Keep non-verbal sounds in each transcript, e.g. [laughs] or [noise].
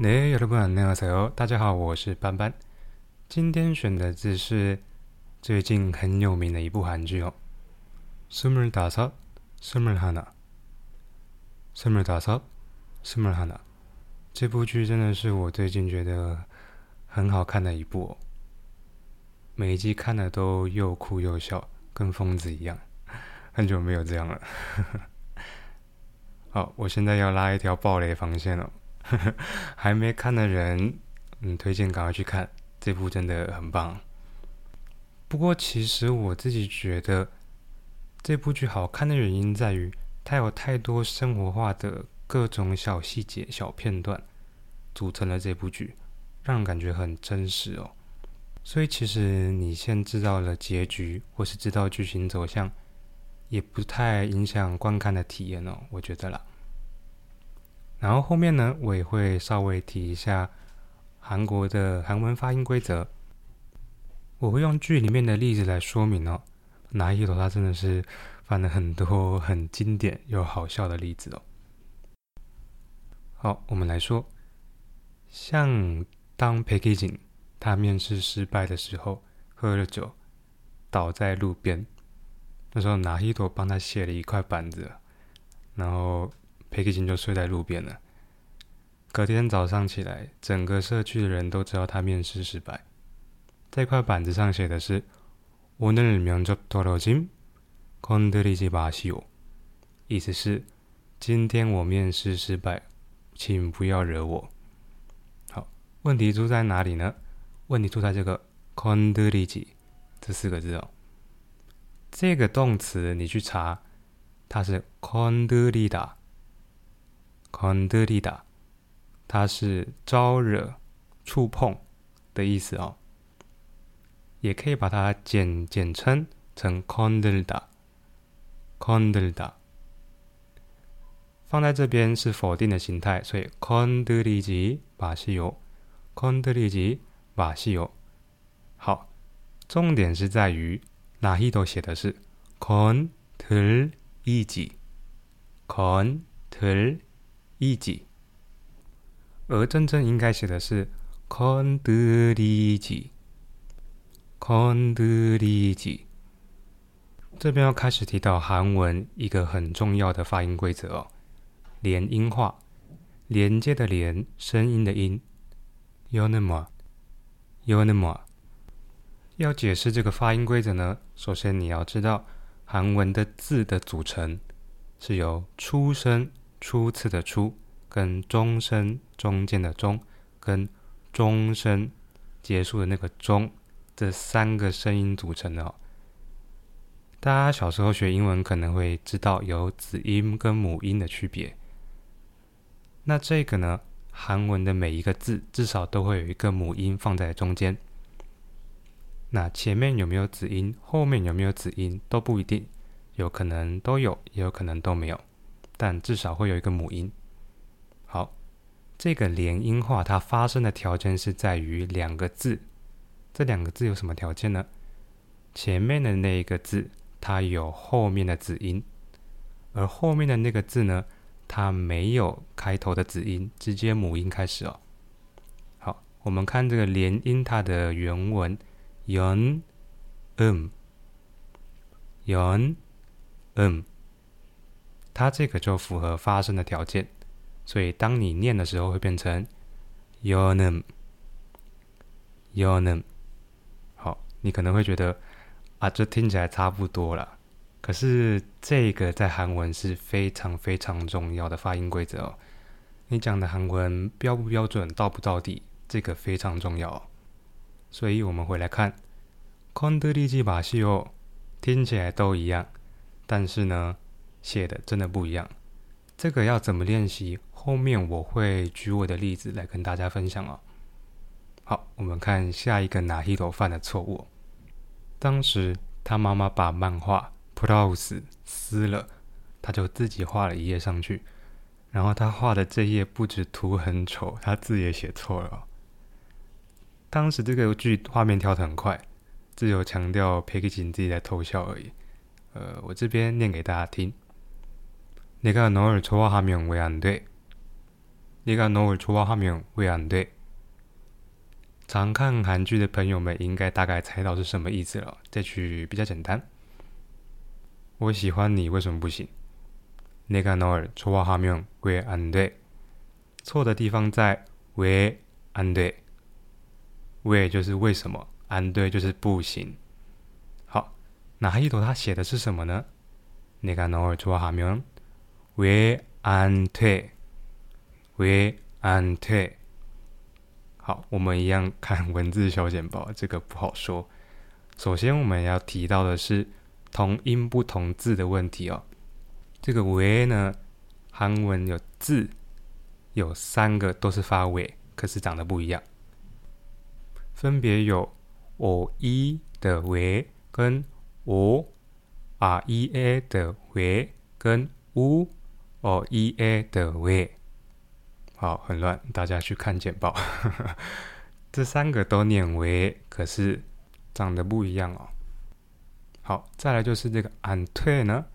네여러분안녕하세요大家好，我是班班。今天选的字是最近很有名的一部韩剧哦，스물다섯스물하나스물다섯스물하나这部剧真的是我最近觉得很好看的一部哦，每一集看的都又哭又笑，跟疯子一样。很久没有这样了。[laughs] 好，我现在要拉一条暴雷防线了。 [laughs] 还没看的人，嗯，推荐赶快去看这部，真的很棒。不过，其实我自己觉得这部剧好看的原因在于，它有太多生活化的各种小细节、小片段组成了这部剧，让人感觉很真实哦。所以，其实你先知道了结局，或是知道剧情走向，也不太影响观看的体验哦。我觉得啦。然后后面呢，我也会稍微提一下韩国的韩文发音规则。我会用剧里面的例子来说明哦。拿一朵他真的是犯了很多很经典又好笑的例子哦。好，我们来说，像当裴基景他面试失败的时候，喝了酒倒在路边，那时候拿一朵帮他卸了一块板子，然后。裴克金就睡在路边了。隔天早上起来，整个社区的人都知道他面试失败。这块板子上写的是：“오늘면접떨어짐건드리지마시 오。 ”意思是今天我面试失败，请不要惹我。好，问题出在哪里呢？问题出在这个건드리지这四个字哦。这个动词你去查，它是건 condilita，它是招惹、触碰的意思哦。也可以把它简简称成 Condilida，Condilida 放在这边是否定的形态，所以 Condiligi、瓦西油，Condiligi、瓦西油。好，重点是在于哪一头写的是 condiliti，condit。一级，而真正应该写的是 “con de li ji”，“con de li ji”。这边要开始提到韩文一个很重要的发音规则哦，连音化，连接的连，声音的音。有那么，有那么，要解释这个发音规则呢？首先你要知道韩文的字的组成是由出声。初次的初，跟中声中间的中，跟中声结束的那个中，这三个声音组成的哦。大家小时候学英文可能会知道有子音跟母音的区别。那这个呢，韩文的每一个字至少都会有一个母音放在中间。那前面有没有子音，后面有没有子音都不一定，有可能都有，也有可能都没有。但至少会有一个母音。好，这个连音化它发生的条件是在于两个字，这两个字有什么条件呢？前面的那一个字它有后面的子音，而后面的那个字呢，它没有开头的子音，直接母音开始哦。好，我们看这个连音它的原文，연嗯，연嗯。它这个就符合发声的条件，所以当你念的时候会变成 your name，your name。好，你可能会觉得啊，这听起来差不多了。可是这个在韩文是非常非常重要的发音规则哦。你讲的韩文标不标准，到不到底，这个非常重要。所以我们回来看 c o n d 基把戏哦，听起来都一样，但是呢？写的真的不一样，这个要怎么练习？后面我会举我的例子来跟大家分享哦。好，我们看下一个拿一头犯的错误。当时他妈妈把漫画《p r o s e 撕了，他就自己画了一页上去，然后他画的这页不止图很丑，他字也写错了。当时这个剧画面跳得很快，只有强调裴克勤自己在偷笑而已。呃，我这边念给大家听。 내가널좋아하면왜안 돼？ 你가너를좋아하면왜안 돼？ 常看韩剧的朋友们应该大概猜到是什么意思了。这句比较简单。我喜欢你，为什么不行？你가너를좋아하면왜안 돼？ 错的地方在왜안 돼？ 왜就是为什么，안 돼就是不行。好，那一朵他写的是什么呢？你가너를좋아하면 维安退，维安退。好，我们一样看文字小简报，这个不好说。首先，我们要提到的是同音不同字的问题哦。这个“维”呢，韩文有字有三个都是发“维”，可是长得不一样，分别有 “o e” 的“维”跟 “o r e a” 的“维”跟 “u”。哦 e a 的 w 好，很乱，大家去看简报。[laughs] 这三个都念为，可是长得不一样哦。好，再来就是这个 ante 呢，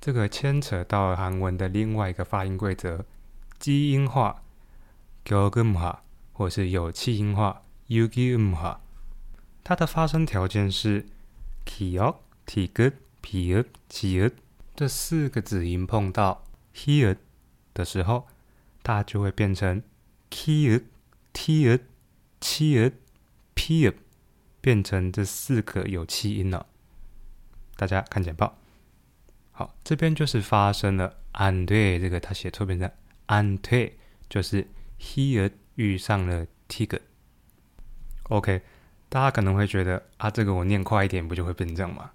这个牵扯到韩文的另外一个发音规则，基因化 g o g u m 化，或是有气音化 u g u m 化。它的发声条件是 kyok、Tig、piut、chiut 这四个子音碰到 here 的时候它就会变成 keyer tier tier pier 变成这四个有气音了。大家看简报。好这边就是发生了 and 这个他写错变成 and 就是 here 遇上了 tiger ok 大家可能会觉得啊这个我念快一点不就会变成这样吗？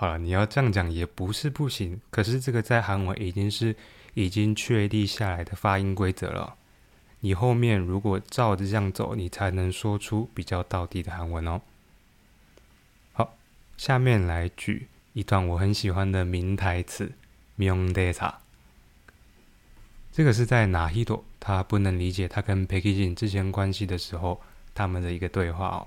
好了，你要这样讲也不是不行，可是这个在韩文已经是。已经确立下来的发音规则了。你后面如果照着这样走，你才能说出比较道地的韩文哦。好，下面来举一段我很喜欢的名台词“명대 사”。这个是在哪一朵他不能理解他跟裴基金之间关系的时候，他们的一个对话哦。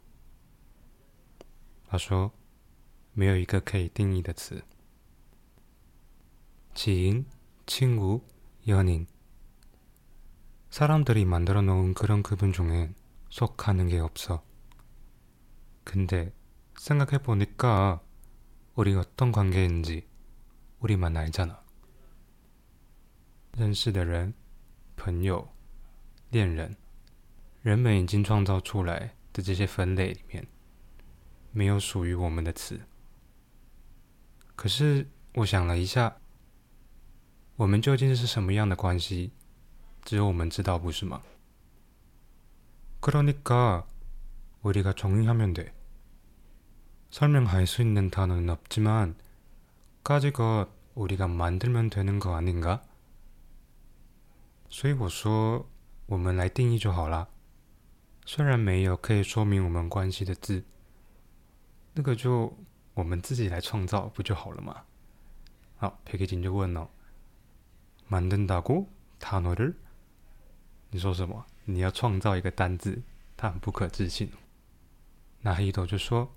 他说没有一个可以定义的词。 지인, 친구, 연인 사람들이 만들어 놓은 그런 그분 중엔 속하는 게 없어. 근데 생각해 보니까 우리 어떤 관계인지 우리만 알잖아. 认识的人、朋友、恋人，人们已经创造出来的这些分类里面， 没有属于我们的词。可是我想了一下，我们究竟是什么样的关系？只有我们知道，不是吗？그러니까우리가정리하면돼설명할수있는단어는없지만까지것우리가만들면되는거아닌가所以我说，我们来定义就好了。虽然没有可以说明我们关系的字， 那个就我们自己来创造不就好了吗？好，裴克金就问了：만든다고단어를你说什么？你要创造一个单字，他很不可置信。那黑头就说：“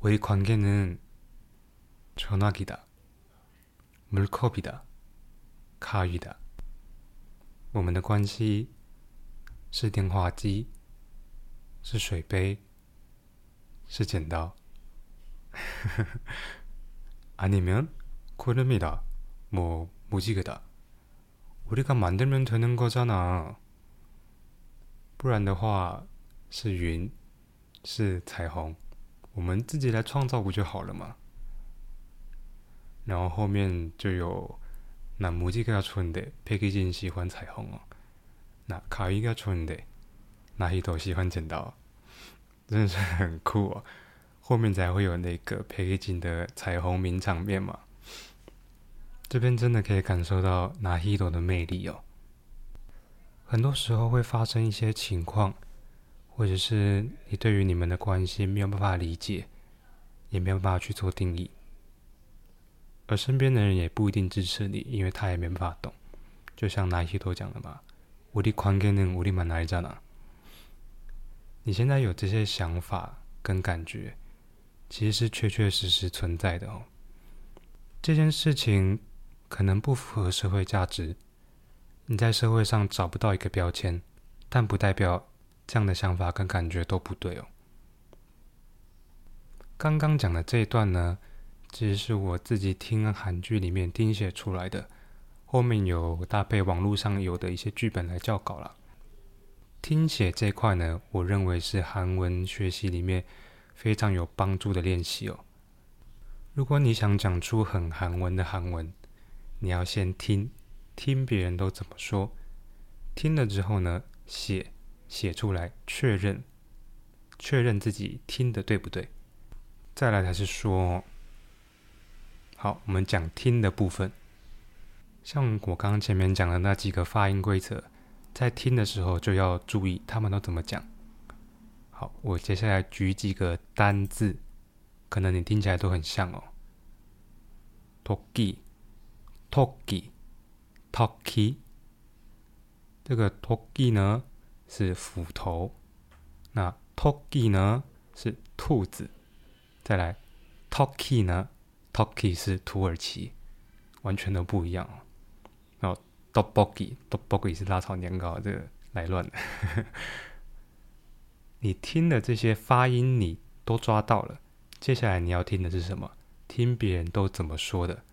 우리관계는전화기다물컵이다가위다我们的关系是电话机，是水杯， 是剪刀。아니면구름이다뭐무지개다 우리가만들면되는거잖아不然的话是云，是彩虹，我们自己来创造不就好了吗？然后后面就有那母鸡가좋은 데， 佩奇金喜欢彩虹哦。那卡伊가좋은 데， 那一头喜欢剪刀， 真的是很酷哦。后面才会有那个佩奇金的彩虹名场面嘛。这边真的可以感受到拿希朵的魅力哦。很多时候会发生一些情况，或者是你对于你们的关系没有办法理解，也没有办法去做定义，而身边的人也不一定支持你，因为他也没办法懂。就像哪些都讲的嘛，我的宽给能，我的满哪里在哪？你现在有这些想法跟感觉，其实是确确实实存在的哦。这件事情可能不符合社会价值。你在社会上找不到一个标签，但不代表这样的想法跟感觉都不对哦。刚刚讲的这一段呢，其实是我自己听韩剧里面听写出来的，后面有搭配网络上有的一些剧本来校稿了。听写这块呢，我认为是韩文学习里面非常有帮助的练习哦。如果你想讲出很韩文的韩文，你要先听。听别人都怎么说，听了之后呢，写写出来，确认确认自己听的对不对，再来才是说。好，我们讲听的部分，像我刚刚前面讲的那几个发音规则，在听的时候就要注意他们都怎么讲。好，我接下来举几个单字，可能你听起来都很像哦。toki，toki。Toki，这个 Toki 呢是斧头，那 Toki 呢是兔子。再来，Toki 呢，Toki 是土耳其，完全都不一样哦。然后 Dobogi，Dobogi 是辣炒年糕，这个来乱的。[laughs] 你听的这些发音你都抓到了，接下来你要听的是什么？听别人都怎么说的。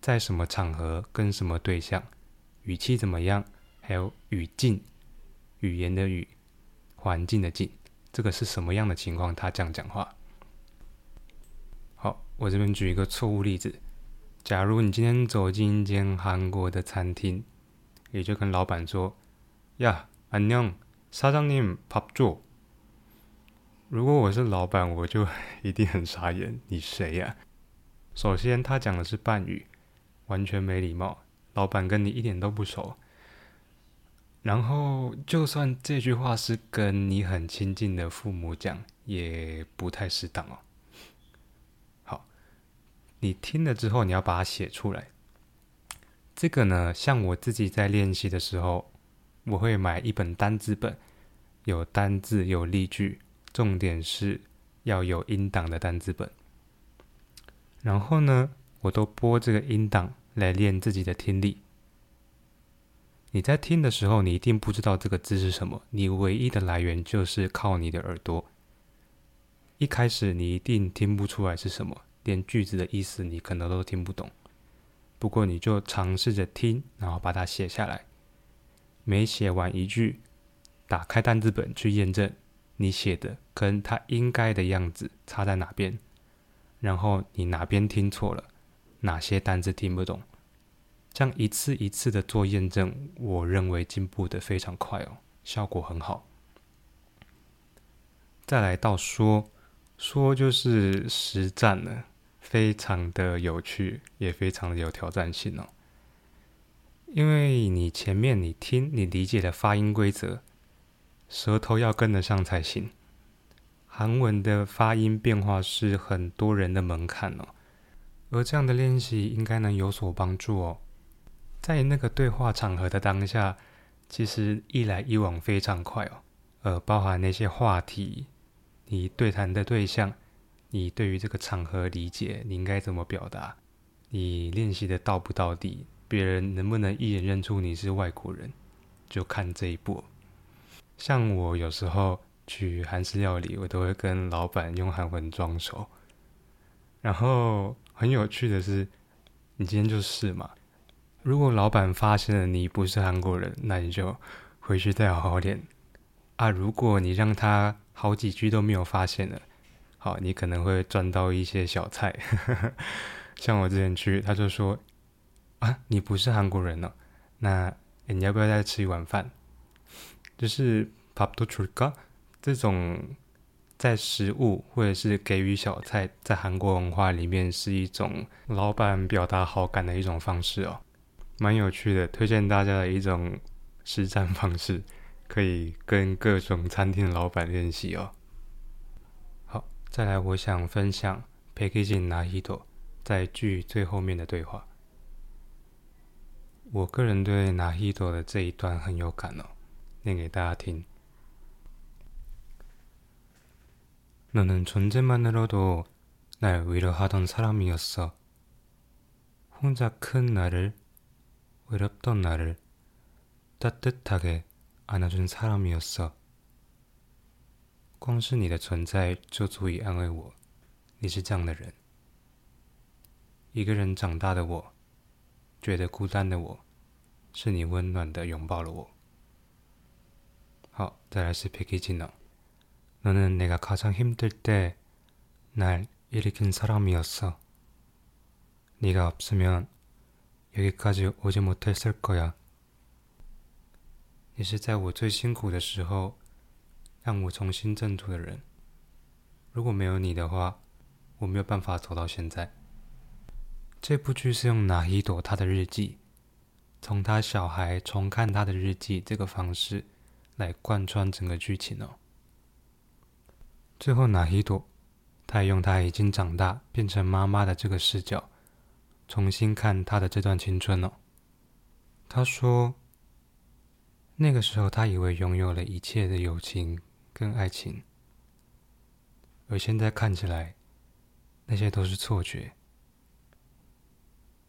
在什么场合跟什么对象，语气怎么样，还有语境，语言的语，环境的境，这个是什么样的情况？他这样讲话。好，我这边举一个错误例子：假如你今天走进一间韩国的餐厅，也就跟老板说：“呀，안녕사장님밥 줘。 ”如果我是老板，我就一定很傻眼。你谁呀？首先，他讲的是半语。完全没礼貌，老板跟你一点都不熟。然后，就算这句话是跟你很亲近的父母讲，也不太适当哦。 你听了之后，你要把它写出来。这个呢，像我自己在练习的时候，我会买一本单字本，有单字，有例句，重点是要有音档的单字本。然后呢？我都播这个音档来练自己的听力。你在听的时候，你一定不知道这个字是什么，你唯一的来源就是靠你的耳朵。一开始你一定听不出来是什么，连句子的意思你可能都听不懂。不过你就尝试着听，然后把它写下来。每写完一句，打开单字本去验证你写的跟它应该的样子差在哪边，然后你哪边听错了。哪些单字听不懂？这样一次一次的做验证，我认为进步的非常快哦，效果很好。再来到说，说就是实战了，非常的有趣，也非常的有挑战性哦。因为你前面你听你理解的发音规则，舌头要跟得上才行。韩文的发音变化是很多人的门槛哦。而这样的练习应该能有所帮助哦。在那个对话场合的当下，其实一来一往非常快哦。呃，包含那些话题，你对谈的对象，你对于这个场合理解，你应该怎么表达，你练习的到不到底，别人能不能一眼认出你是外国人，就看这一步。像我有时候去韩式料理，我都会跟老板用韩文装熟，然后。很有趣的是，你今天就试嘛。如果老板发现了你不是韩国人，那你就回去再好好练啊。如果你让他好几句都没有发现了，好，你可能会赚到一些小菜。[laughs] 像我之前去，他就说啊，你不是韩国人呢，那你要不要再吃一碗饭？就是밥도줄까这种。在食物或者是给予小菜，在韩国文化里面是一种老板表达好感的一种方式哦，蛮有趣的，推荐大家的一种 实战方式，可以跟各种餐厅的老板练习哦。 好，再来，我想分享 Packaging 拿一朵在剧最后面的对话。我个人对拿一朵的这一段很有感哦，念给大家听。너는존재만으로도날위로하던사람이었어혼자큰나를외롭던나를따뜻하게안아준사람이었어 光是你的存在就足以安慰我。你是这样的人，一个人长大的我，觉得孤单的我，是你温暖的拥抱了我。好，再来是 Picky 技能。 너는 내가 가장 힘들 때 날 일으킨 사람이었어. 네가 없으면 여기까지 오지 못했을 거야. 你是在我最辛苦的时候 让我重新振作的人，如果没有你的话，我没有办法走到现在。这部剧是用哪一朵他的日记，从他小孩重看他的日记这个方式来贯穿整个剧情哦。最后，哪一朵，他也用他已经长大变成妈妈的这个视角，重新看他的这段青春哦。他说，那个时候他以为拥有了一切的友情。跟爱情，而现在看起来，那些都是错觉。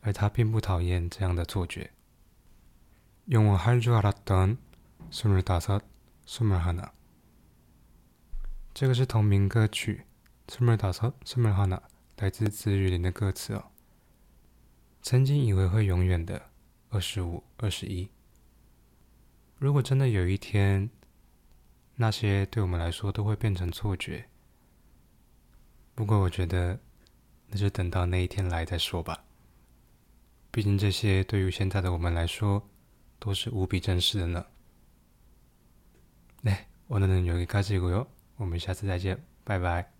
而他并不讨厌这样的错觉。”用我할줄알았던스물다섯스물하나这个是同名歌曲《스물다섯스물하나》，来自子雨林的歌词哦。曾经以为会永远的二十五、二十一，如果真的有一天， 那些对我们来说都会变成错觉。不过我觉得那就等到那一天来再说吧。毕竟这些对于现在的我们来说都是无比真实的呢。来我的人有一个结果哟我们下次再见拜拜。